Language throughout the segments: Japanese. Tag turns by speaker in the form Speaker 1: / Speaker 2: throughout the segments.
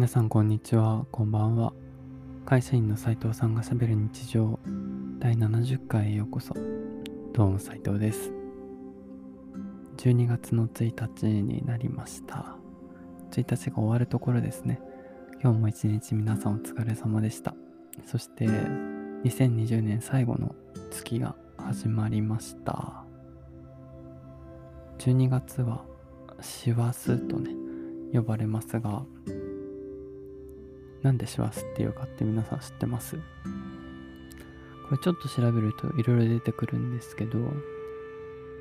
Speaker 1: 皆さんこんにちは、こんばんは。会社員の斉藤さんがしゃべる日常第70回へようこそ。どうも斉藤です。12月の1日になりました。1日が終わるところですね。今日も一日皆さんお疲れ様でした。そして2020年最後の月が始まりました。12月は師走とね、呼ばれますが、なんで師走っていうかって皆さん知ってます？これちょっと調べるといろいろ出てくるんですけど、なん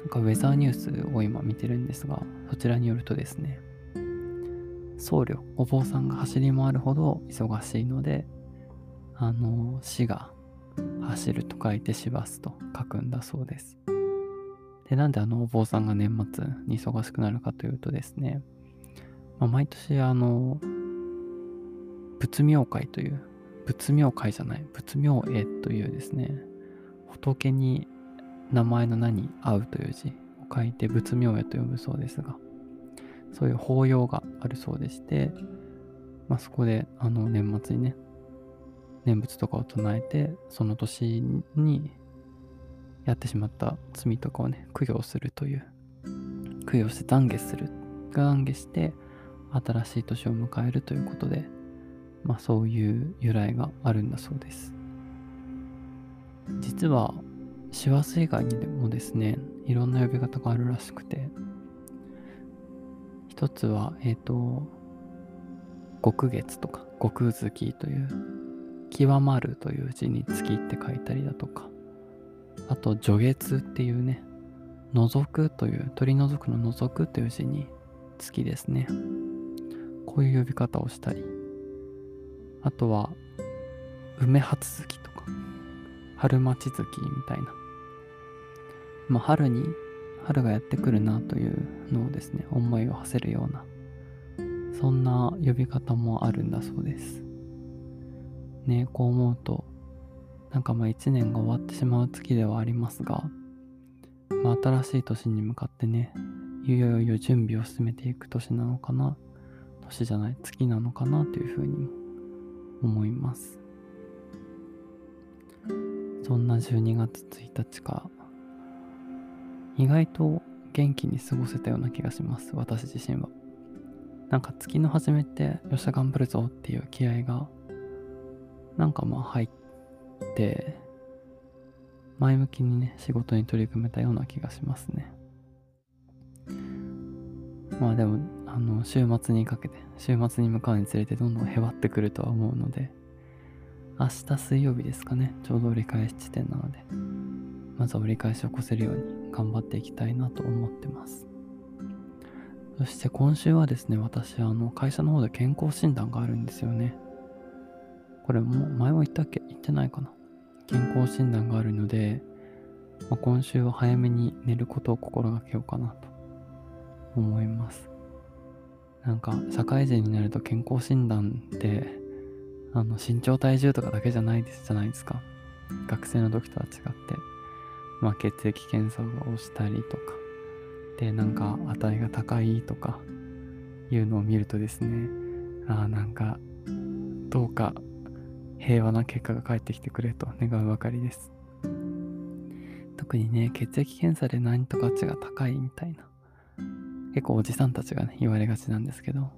Speaker 1: かウェザーニュースを今見てるんですが、そちらによるとですね、僧侶、お坊さんが走り回るほど忙しいので、あの、死が走ると書いて師走と書くんだそうです。で、なんであのお坊さんが年末に忙しくなるかというとですね、まあ、毎年あの、仏妙会という、仏妙会じゃない、仏妙絵というですね、仏に名前の名に合うという字を書いて仏妙絵と呼ぶそうですが、そういう法要があるそうでして、まあ、そこであの年末にね、念仏とかを唱えて、その年にやってしまった罪とかをね、供養するという、供養して懺悔する、懺悔して新しい年を迎えるということで、まあそういう由来があるんだそうです。実は、師走以外にもですね、いろんな呼び方があるらしくて、一つは、えっ、と、極月とか、極月という、極まるという字に月って書いたりだとか、あと、除月っていうね、除くという、取り除くの除くという字に月ですね。こういう呼び方をしたり、あとは、梅初月とか、春待ち月みたいな。まあ、春に、春がやってくるなというのをですね、思いを馳せるような、そんな呼び方もあるんだそうです。ねこう思うと、なんかまあ一年が終わってしまう月ではありますが、まあ新しい年に向かってね、いよいよ準備を進めていく年なのかな、年じゃない、月なのかなというふうにも思います。そんな12月1日か、意外と元気に過ごせたような気がします、私自身は。なんか月の初めて、よっしゃ頑張るぞっていう気合が、なんかまあ入って、前向きにね、仕事に取り組めたような気がしますね。まあでも、あの、週末にかけて、週末に向かうにつれてどんどんへわってくるとは思うので、明日水曜日ですかね、ちょうど折り返し地点なので、まずは折り返しを越せるように頑張っていきたいなと思ってます。そして今週はですね、私、あの、会社の方で健康診断があるんですよね。これも前も言ったっけ？言ってないかな健康診断があるので、まあ、今週は早めに寝ることを心がけようかなと思います。なんか社会人になると健康診断ってあの身長体重とかだけじゃないですじゃないですか。学生の時とは違って、まあ、血液検査をしたりとかでなんか値が高いとかいうのを見るとですねああなんかどうか平和な結果が返ってきてくれと願うばかりです。特にね、血液検査で何とか値が高いみたいな。結構おじさんたちがね、言われがちなんですけど、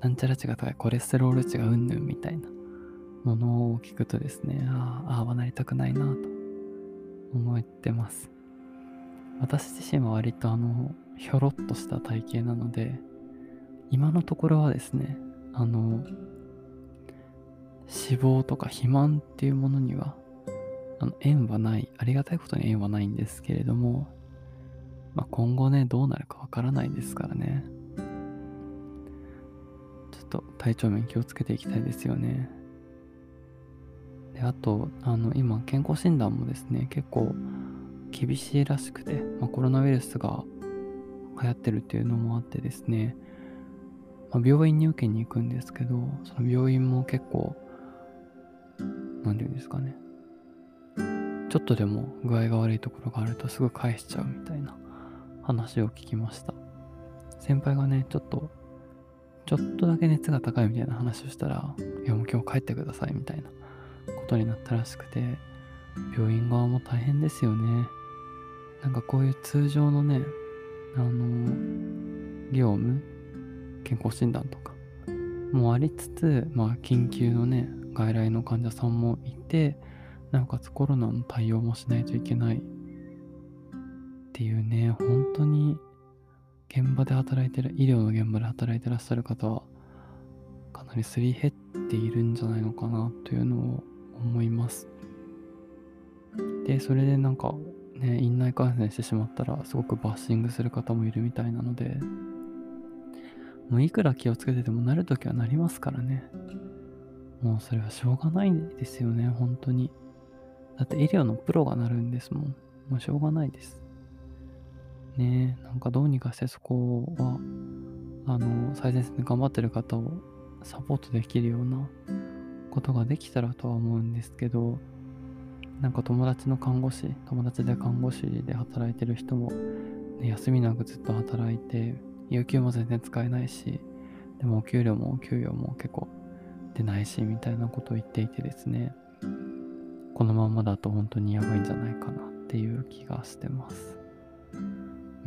Speaker 1: なんちゃら値が高い、コレステロール値がうんぬんみたいなものを聞くとですね、ああ、ああはなりたくないなと思ってます。私自身は割とあの、ひょろっとした体型なので、今のところはですね、あの、脂肪とか肥満っていうものにはあの縁はないありがたいことに縁はないんですけれどもまあ、今後ね、どうなるかわからないですからね。ちょっと体調面気をつけていきたいですよね。で、あと、あの、今、健康診断もですね、結構厳しいらしくて、まあ、コロナウイルスが流行ってるっていうのもあってですね、まあ、病院に受けに行くんですけど、その病院も結構、なんていうんですかね、ちょっとでも具合が悪いところがあるとすぐ返しちゃうみたいな話を聞きました。先輩がね、ちょっと、ちょっとだけ熱が高いみたいな話をしたら、いやもう今日帰ってくださいみたいなことになったらしくて、病院側も大変ですよね。なんかこういう通常のね、あの、業務、健康診断とかもありつつ、まあ緊急のね、外来の患者さんもいて、なおかつコロナの対応もしないといけないっていうね、本当に現場で働いてる、医療の現場で働いてらっしゃる方は、かなりすり減っているんじゃないのかなというのを思います。で、それでなんかね、院内感染してしまったら、すごくバッシングする方もいるみたいなので、もういくら気をつけててもなるときはなりますからね。もうそれはしょうがないですよね、本当に。だって医療のプロがなるんですもん。もうしょうがないです。ね、なんかどうにかしてそこは、あの、最前線で頑張ってる方をサポートできるようなことができたらとは思うんですけど、なんか友達の看護師、友達で看護師で働いてる人も、ね、休みなくずっと働いて、有給も全然使えないし、でもお給料もお給与も結構出ないし、みたいなことを言っていてですね、このままだと本当にやばいんじゃないかなっていう気がしてます。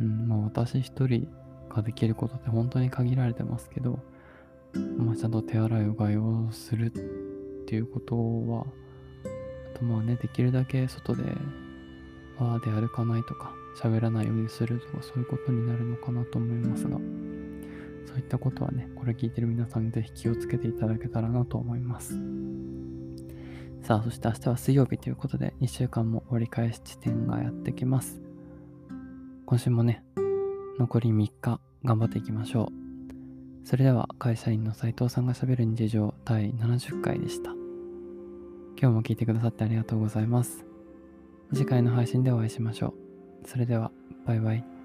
Speaker 1: うん、まあ私一人ができることって本当に限られてますけど、まあちゃんと手洗いうがいをするっていうことは、あとまあね、できるだけ外でバーで歩かないとか、喋らないようにするとかそういうことになるのかなと思いますが、そういったことはね、これ聞いてる皆さんにぜひ気をつけていただけたらなと思います。さあ、そして明日は水曜日ということで、2週間も折り返し地点がやってきます。今週もね、残り3日頑張っていきましょう。それでは、会社員の斉藤さんがしゃべる日常第70回でした。今日も聞いてくださってありがとうございます。次回の配信でお会いしましょう。それでは、バイバイ。